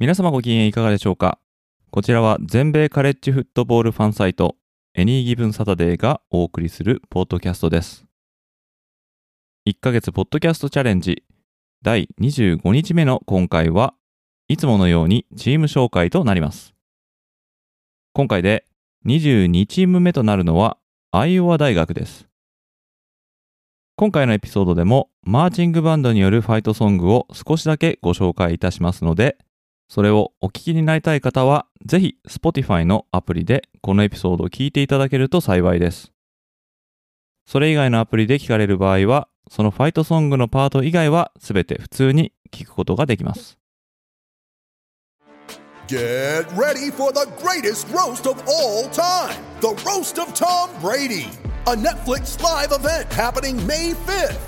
皆様ご機嫌いかがでしょうか？こちらは全米カレッジフットボールファンサイトエニーギブンサタデーがお送りするポッドキャストです。1ヶ月ポッドキャストチャレンジ第25日目の今回はいつものようにチーム紹介となります。今回で22チーム目となるのはアイオワ大学です。今回のエピソードでもマーチングバンドによるファイトソングを少しだけご紹介いたしますのでそれをお聞きになりたい方は、ぜひ Spotify のアプリでこのエピソードを聞いていただけると幸いです。それ以外のアプリで聞かれる場合は、そのファイトソングのパート以外は全て普通に聞くことができます。Get ready for the greatest roast of all time The Roast of Tom Brady, a Netflix live event happening May 5th.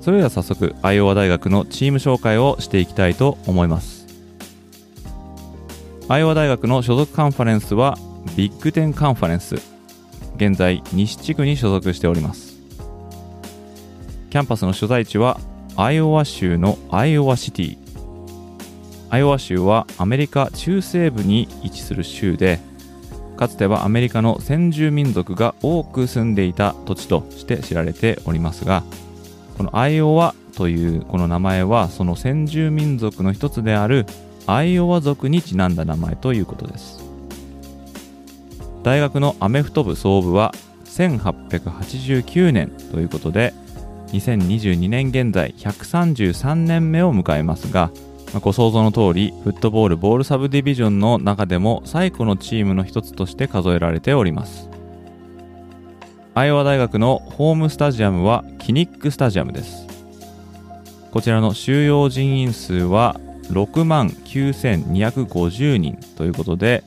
それでは早速アイオワ大学のチーム紹介をしていきたいと思います。アイオワ大学の所属カンファレンスはビッグテンカンファレンス。現在西地区に所属しております。キャンパスの所在地はアイオワ州のアイオワシティ。アイオワ州はアメリカ中西部に位置する州でかつてはアメリカの先住民族が多く住んでいた土地として知られておりますがこのアイオワというこの名前はその先住民族の一つであるアイオワ族にちなんだ名前ということです。大学のアメフト部創部は1889年ということで2022年現在133年目を迎えますがご想像の通りフットボールボールサブディビジョンの中でも最古のチームの一つとして数えられております。アイオワ大学のホームスタジアムはキニックスタジアムです。こちらの収容人員数は6万9250人ということで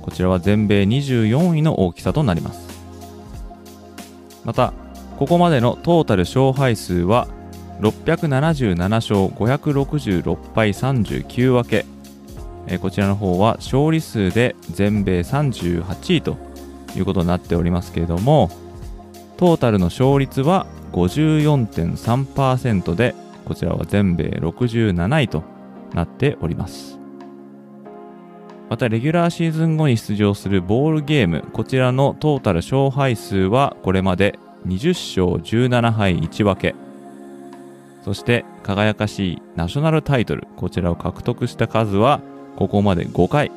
こちらは全米24位の大きさとなります。またここまでのトータル勝敗数は677勝566敗39分け。えこちらの方は勝利数で全米38位ということになっておりますけれどもトータルの勝率は54.3%でこちらは全米67位となっております。またレギュラーシーズン後に出場するボールゲームこちらのトータル勝敗数はこれまで20勝17敗1分け。そして輝かしいナショナルタイトルこちらを獲得した数はここまで5回。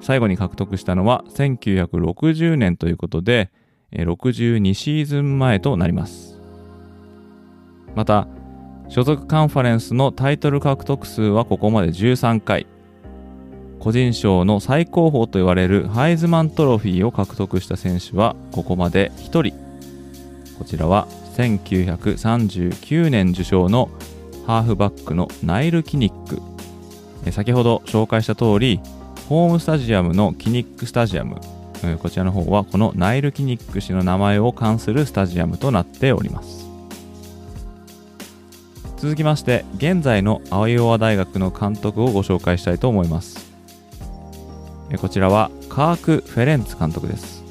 最後に獲得したのは1960年ということで62シーズン前となります。また所属カンファレンスのタイトル獲得数はここまで13回。個人賞の最高峰と言われるハイズマントロフィーを獲得した選手はここまで1人。こちらは1939年受賞のハーフバックのナイル・キニック。先ほど紹介した通りホームスタジアムのキニックスタジアム。こちらの方はこのナイル・キニック氏の名前を冠するスタジアムとなっております。続きまして現在のアイオワ大学の監督をご紹介したいと思います。こちらはカーク・フェレンツ監督です。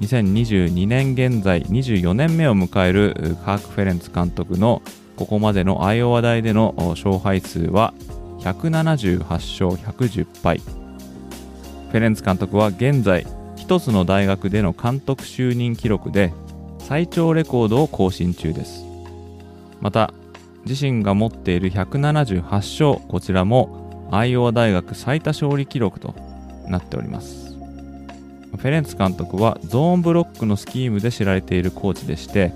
2022年現在24年目を迎えるカーク・フェレンツ監督のここまでのアイオワ大での勝敗数は178勝110敗。フェレンツ監督は現在1つの大学での監督就任記録で最長レコードを更新中です。また自身が持っている178勝こちらもアイオワ大学最多勝利記録となっております。フェレンツ監督はゾーンブロックのスキームで知られているコーチでして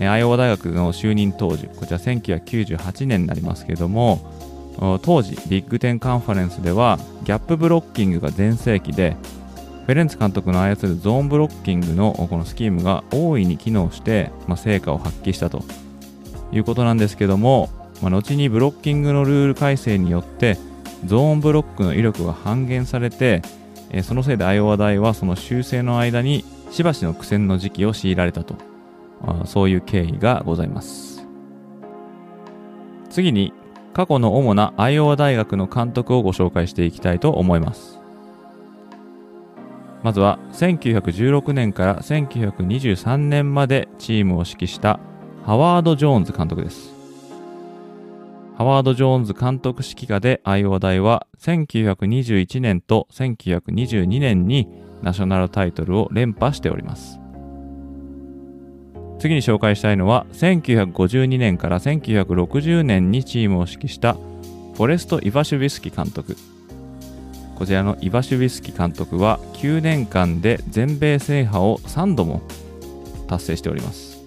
アイオワ大学の就任当時こちら1998年になりますけれども当時ビッグテンカンファレンスではギャップブロッキングが全盛期でフェレンツ監督の操るゾーンブロッキングのこのスキームが大いに機能して、まあ、成果を発揮したと。いうことなんですけども、まあ、後にブロッキングのルール改正によってゾーンブロックの威力が半減されて、そのせいでアイオワ大はその修正の間にしばしの苦戦の時期を強いられたと。あそういう経緯がございます。次に過去の主なアイオワ大学の監督をご紹介していきたいと思いますまずは1916年から1923年までチームを指揮したハワード・ジョーンズ監督です。ハワード・ジョーンズ監督指揮下でアイオワ大は1921年と1922年にナショナルタイトルを連覇しております。次に紹介したいのは1952年から1960年にチームを指揮したフォレスト・イバシュビスキ監督こちらのイバシュビスキ監督は9年間で全米制覇を3度も達成しております。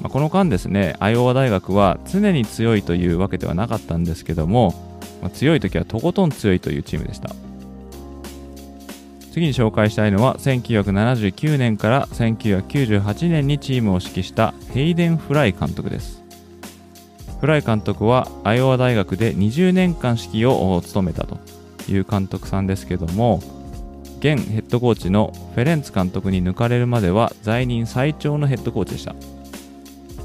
まあ、この間ですね、アイオワ大学は常に強いというわけではなかったんですけども、まあ、強い時はとことん強いというチームでした。次に紹介したいのは1979年から1998年にチームを指揮したヘイデン・フライ監督です。フライ監督はアイオワ大学で20年間指揮を務めたという監督さんですけども現ヘッドコーチのフェレンツ監督に抜かれるまでは在任最長のヘッドコーチでした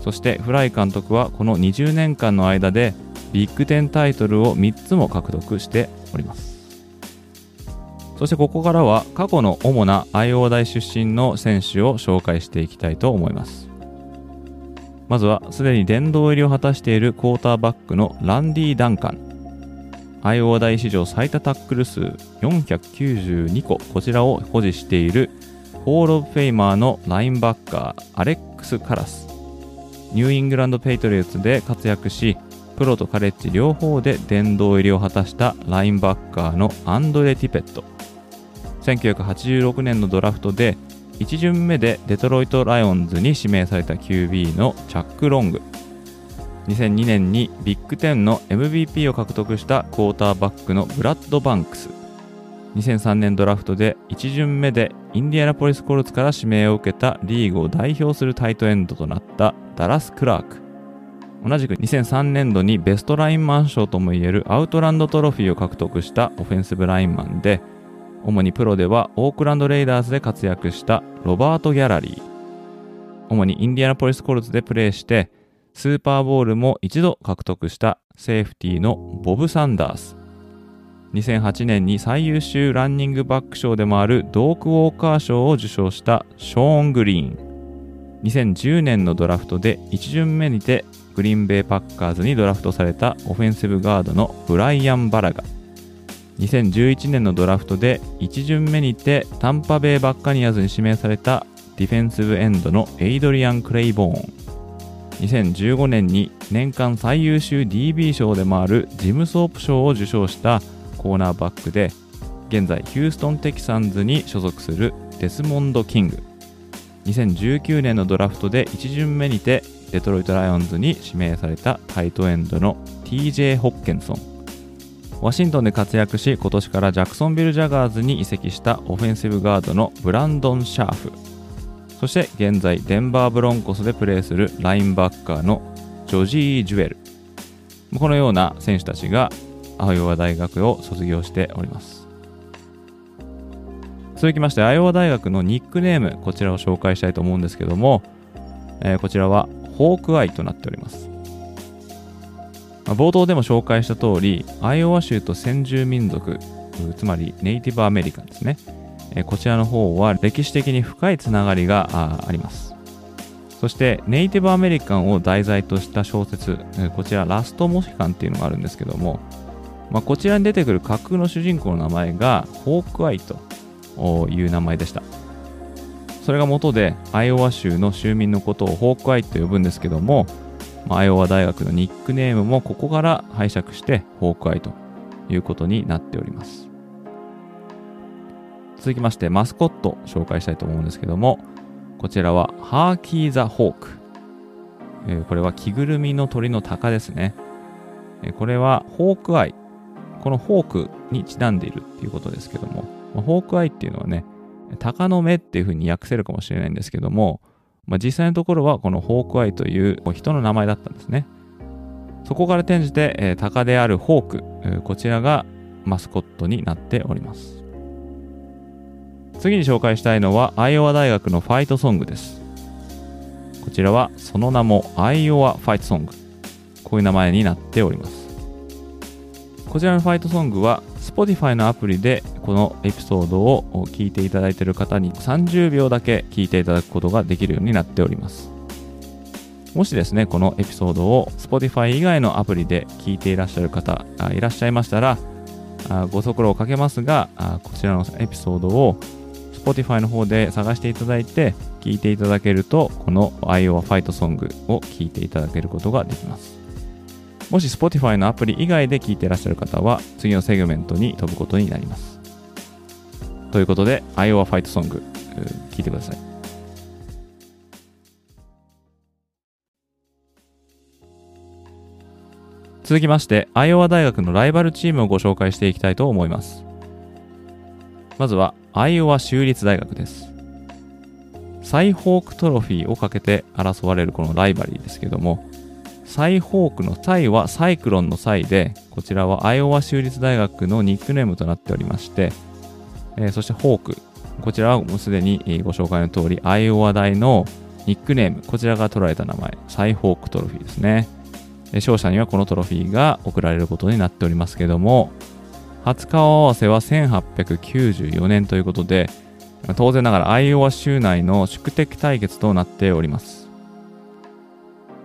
そしてフライ監督はこの20年間の間でビッグ10タイトルを3つも獲得しておりますそしてここからは過去の主なアイオワ大出身の選手を紹介していきたいと思います。まずはすでに殿堂入りを果たしているクォーターバックのランディ・ダンカン。アイオワ大史上最多タックル数492個。こちらを保持しているHall of Famer のラインバッカーアレックス・カラス。ニューイングランド・ペイトリオッツで活躍しプロとカレッジ両方で殿堂入りを果たしたラインバッカーのアンドレ・ティペット。1986年のドラフトで1巡目でデトロイト・ライオンズに指名された QB のチャック・ロング。2002年にビッグ10の MVP を獲得したクォーターバックのブラッド・バンクス。2003年ドラフトで1巡目でインディアナポリス・コルツから指名を受けたリーグを代表するタイトエンドとなったダラス・クラーク。同じく2003年度にベストラインマン賞ともいえるアウトランドトロフィーを獲得したオフェンスブラインマンで主にプロではオークランド・レイダーズで活躍したロバート・ギャラリー。主にインディアナポリス・コルツでプレーしてスーパーボールも一度獲得したセーフティーのボブ・サンダース。2008年に最優秀ランニングバック賞でもあるドーク・ウォーカー賞を受賞したショーン・グリーン。2010年のドラフトで1巡目にてグリーンベイ・パッカーズにドラフトされたオフェンシブガードのブライアン・バラガ。2011年のドラフトで1巡目にてタンパベイ・バッカニアズに指名されたディフェンシブエンドのエイドリアン・クレイボーン。2015年に年間最優秀 DB 賞でもあるジムソープ賞を受賞したコーナーバックで現在ヒューストン・テキサンズに所属するデスモンド・キング。2019年のドラフトで1巡目にてデトロイト・ライオンズに指名されたタイトエンドの TJ ホッケンソン。ワシントンで活躍し今年からジャクソンビル・ジャガーズに移籍したオフェンシブガードのブランドン・シャーフ。そして現在デンバーブロンコスでプレーするラインバッカーのジョジー・ジュエル。このような選手たちがアイオワ大学を卒業しております。続きましてアイオワ大学のニックネームこちらを紹介したいと思うんですけども、えー、こちらはホークアイとなっております。冒頭でも紹介した通りアイオワ州と先住民族つまりネイティブアメリカンですねこちらの方は歴史的に深いつながりがあります。そしてネイティブアメリカンを題材とした小説こちらラストモヒカンっていうのがあるんですけども、まあ、こちらに出てくる架空の主人公の名前がホークアイという名前でした。それが元でアイオワ州の州民のことをホークアイと呼ぶんですけども、まあ、アイオワ大学のニックネームもここから拝借してホークアイということになっております。続きましてマスコット紹介したいと思うんですけどもこちらはハーキー・ザ・ホーク、えー、これは着ぐるみの鳥の鷹ですね、えー、これはホークアイ。このホークにちなんでいるっていうことですけども、ホークアイっていうのはね鷹の目っていうふうに訳せるかもしれないんですけども、まあ、実際のところはこのホークアイという人の名前だったんですね。そこから転じて、えー、鷹であるホーク、え、こちらがマスコットになっております。次に紹介したいのはアイオワ大学のファイトソングです。こちらはその名もアイオワファイトソング。こういう名前になっております。こちらのファイトソングは Spotify のアプリでこのエピソードを聞いていただいている方に30秒だけ聞いていただくことができるようになっております。もしですね、このエピソードを Spotify 以外のアプリで聞いていらっしゃる方いらっしゃいましたら、ご足労をかけますが、こちらのエピソードを Spotify の方で探していただいて聞いていただけると、この Iowa ファイトソングを聞いていただけることができます。もし Spotify のアプリ以外で聞いていらっしゃる方は、次のセグメントに飛ぶことになります。ということで、Iowa ファイトソング、聞いてください。続きまして、アイオワ大学のライバルチームをご紹介していきたいと思います。まずは、アイオワ州立大学です。サイホークトロフィーをかけて争われるこのライバリーですけども、サイホークのサイはサイクロンのサイで、こちらはアイオワ州立大学のニックネームとなっておりまして、えー、そしてホーク、こちらはもうすでにご紹介の通り、アイオワ大のニックネーム、こちらが取られた名前、サイホークトロフィーですね。勝者にはこのトロフィーが贈られることになっておりますけども、初顔合わせは1894年ということで、当然ながらアイオワ州内の宿敵対決となっております。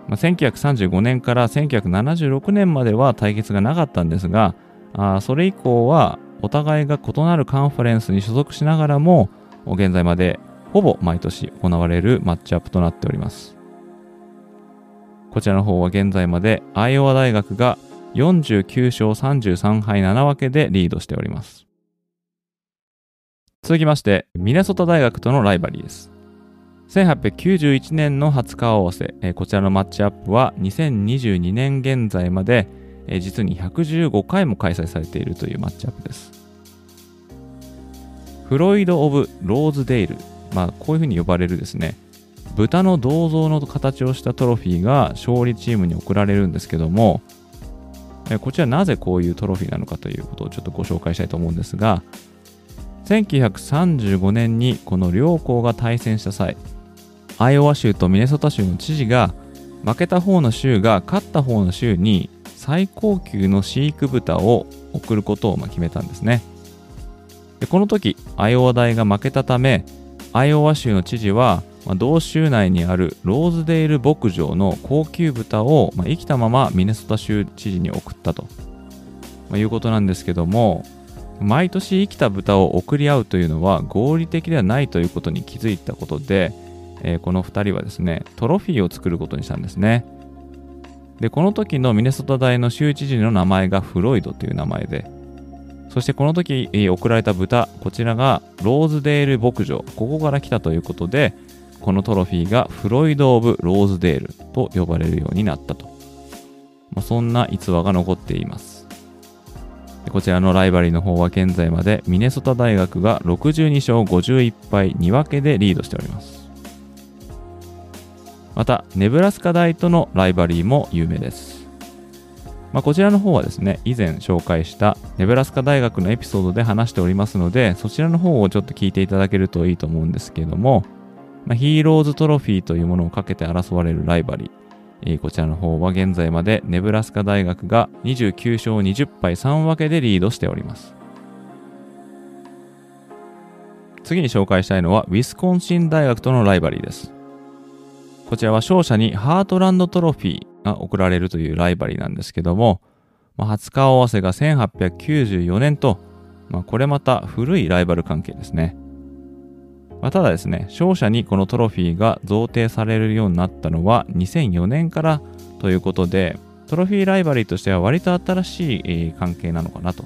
まあ、1935年から1976年までは対決がなかったんですが、あそれ以降はお互いが異なるカンファレンスに所属しながらも、現在までほぼ毎年行われるマッチアップとなっております。こちらの方は現在までアイオワ大学が49勝33敗7分けでリードしております。続きまして、ミネソタ大学とのライバリーです。1891年の初顔合わせ、えこちらのマッチアップは2022年現在まで、え実に115回も開催されているというマッチアップです。フロイド・オブ・ローズデイル、まあ、こういうふうに呼ばれるですね、豚の銅像の形をしたトロフィーが勝利チームに贈られるんですけども、えこちらなぜこういうトロフィーなのかということをちょっとご紹介したいと思うんですが、1935年にこの両校が対戦した際、アイオワ州とミネソタ州の知事が負けた方の州が勝った方の州に最高級の飼育豚を送ることを決めたんですね。でこの時アイオワ大が負けたためアイオワ州の知事は、まあ、同州内にあるローズデール牧場の高級豚を、ま、生きたままミネソタ州知事に送ったと、まあ、いうことなんですけども毎年生きた豚を送り合うというのは合理的ではないということに気づいたことでえー、この2人はですね、トロフィーを作ることにしたんですね。で、この時のミネソタ大の州知事の名前がフロイドという名前で、そしてこの時、え、送られた豚、こちらがローズデール牧場、ここから来たということで、このトロフィーがフロイド・オブ・ローズデールと呼ばれるようになったと。まあ、そんな逸話が残っています。こちらのライバリーの方は現在までミネソタ大学が62勝51敗2分けでリードしております。また、ネブラスカ大とのライバリーも有名です。まあ、こちらの方はですね、以前紹介したネブラスカ大学のエピソードで話しておりますので、そちらの方をちょっと聞いていただけるといいと思うんですけれども、まあ、ヒーローズトロフィーというものをかけて争われるライバリー、えー、こちらの方は現在までネブラスカ大学が29勝20敗3分けでリードしております。次に紹介したいのはウィスコンシン大学とのライバリーです。こちらは勝者にハートランドトロフィーが贈られるというライバリーなんですけども、まあ、初顔合わせが1894年と、まあ、これまた古いライバル関係ですね。まあ、ただですね、勝者にこのトロフィーが贈呈されるようになったのは2004年からということで、トロフィーライバリーとしては割と新しい関係なのかなと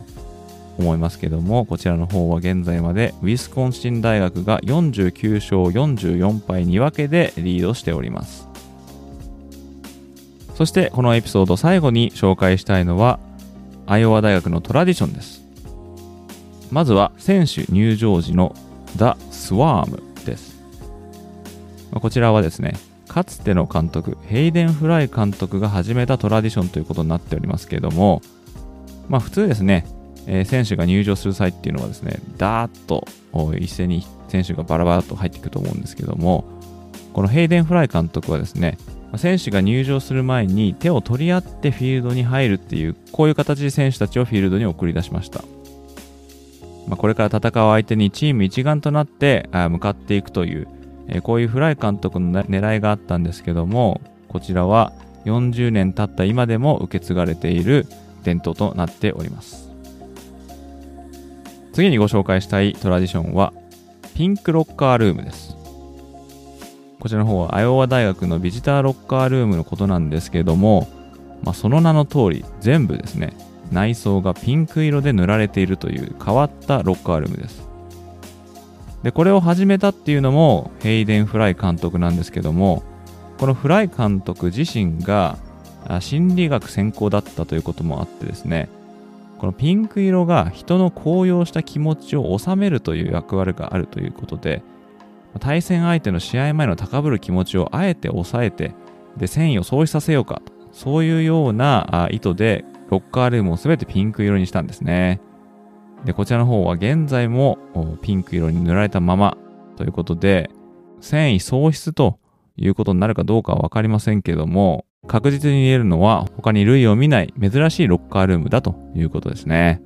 思いますけども、こちらの方は現在までウィスコンシン大学が49勝44敗2分けでリードしております。そしてこのエピソード最後に紹介したいのは、アイオワ大学のトラディションです。まずは選手入場時の The Swarm です。こちらはですね、かつての監督、ヘイデン・フライ監督が始めたトラディションということになっておりますけれども、まあ普通ですね、え、選手が入場する際っていうのはですね、ダーッと一斉に選手がバラバラと入っていくと思うんですけども、このヘイデン・フライ監督はですね、選手が入場する前に手を取り合ってフィールドに入るっていう、こういう形で選手たちをフィールドに送り出しました。まあ、これから戦う相手にチーム一丸となって向かっていくという、え、こういうフライ監督の狙いがあったんですけども、こちらは40年経った今でも受け継がれている伝統となっております。次にご紹介したいトラディションは、ピンクロッカールームです。こちらの方はアイオワ大学のビジターロッカールームのことなんですけども、まあ、その名の通り全部ですね、内装がピンク色で塗られているという変わったロッカールームです。で、これを始めたっていうのもヘイデン・フライ監督なんですけども、このフライ監督自身が心理学専攻だったということもあってですね、このピンク色が人の高揚した気持ちを収めるという役割があるということで、対戦相手の試合前の高ぶる気持ちをあえて抑えて、で、戦意を喪失させようかと、そういうような意図でロッカールームをすべてピンク色にしたんですね。で、こちらの方は現在もピンク色に塗られたままということで、繊維喪失ということになるかどうかはわかりませんけども、確実に言えるのは他に類を見ない珍しいロッカールームだということですね。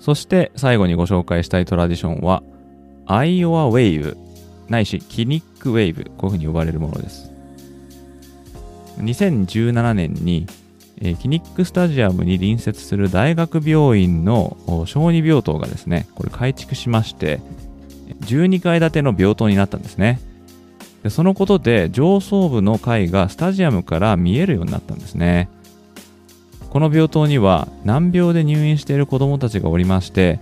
そして最後にご紹介したいトラディションは、アイオワウェイブないしキニックウェイブ、こういうふうに呼ばれるものです。2017年にえー、キニックスタジアムに隣接する大学病院の小児病棟がですね、これ改築しまして、12階建ての病棟になったんですね。でそのことで上層部の階がスタジアムから見えるようになったんですね。この病棟には難病で入院している子どもたちがおりまして、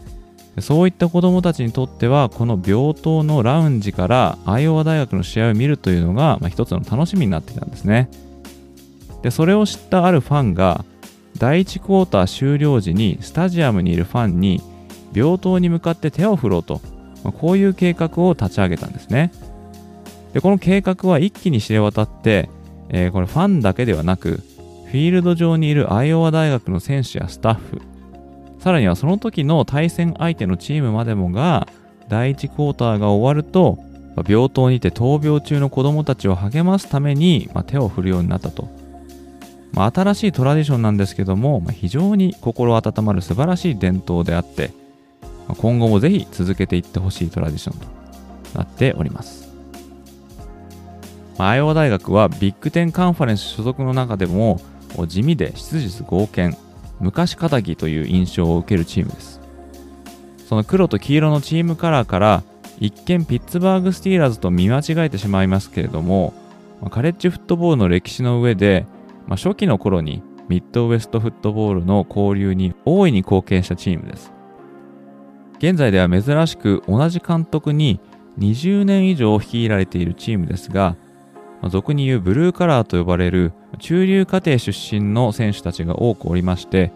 そういった子どもたちにとっては、この病棟のラウンジからアイオワ大学の試合を見るというのが、まあ、一つの楽しみになっていたんですね。でそれを知ったあるファンが第1クォーター終了時にスタジアムにいるファンに病棟に向かって手を振ろうと、まあ、こういう計画を立ち上げたんですねでこの計画は一気に知れ渡って、えー、これファンだけではなくフィールド上にいるアイオワ大学の選手やスタッフさらにはその時の対戦相手のチームまでもが第1クォーターが終わると病棟にて闘病中の子供たちを励ますために、まあ、手を振るようになったとまあ、新しいトラディションなんですけども、まあ、非常に心温まる素晴らしい伝統であって、まあ、今後もぜひ続けていってほしいトラディションとなっております。まあ、アイオワ大学はビッグテンカンファレンス所属の中でも地味で質実剛健、昔かたぎという印象を受けるチームです。その黒と黄色のチームカラーから一見ピッツバーグスティーラーズと見間違えてしまいますけれども、カレッジフットボールの歴史の上でまあ、初期の頃にミッドウェストフットボールの交流に大いに貢献したチームです。現在では珍しく同じ監督に20年以上率いられているチームですが、俗に言うブルーカラーと呼ばれる中流家庭出身の選手たちが多くおりまして、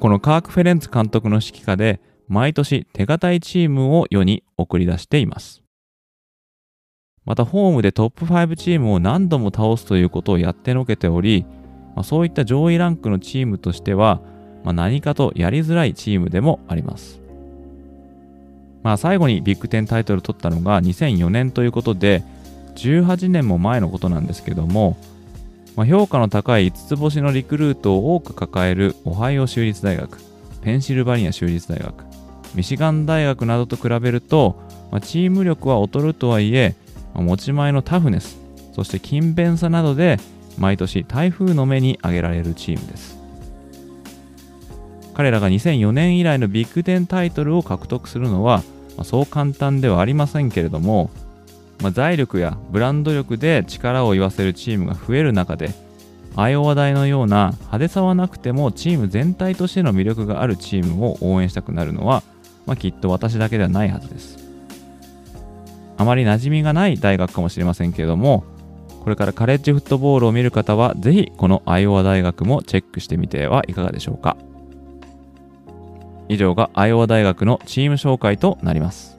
このカーク・フェレンツ監督の指揮下で毎年手堅いチームを世に送り出しています。またホームでトップ5チームを何度も倒すということをやってのけており、ま、そういった上位ランクのチームとしては、まあ、何かとやりづらいチームでもあります。まあ、最後にビッグ10タイトル取ったのが2004年ということで、18年も前のことなんですけども、まあ、評価の高い5つ星のリクルートを多く抱えるオハイオ州立大学、ペンシルバニア州立大学、ミシガン大学などと比べると、まあ、チーム力は劣るとはいえ、まあ、持ち前のタフネス、そして勤勉さなどで毎年台風の目に挙げられるチームです。彼らが2004年以来のビッグ10タイトルを獲得するのはまあ、そう簡単ではありませんけれども、まあ、財力やブランド力で力を言わせるチームが増える中でアイオワ大のような派手さはなくてもチーム全体としての魅力があるチームを応援したくなるのは、まあ、きっと私だけではないはずです。あまり馴染みがない大学かもしれませんけれどもこれからカレッジフットボールを見る方はぜひこのアイオワ大学もチェックしてみてはいかがでしょうか。以上がアイオワ大学のチーム紹介となります。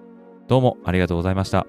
どうもありがとうございました。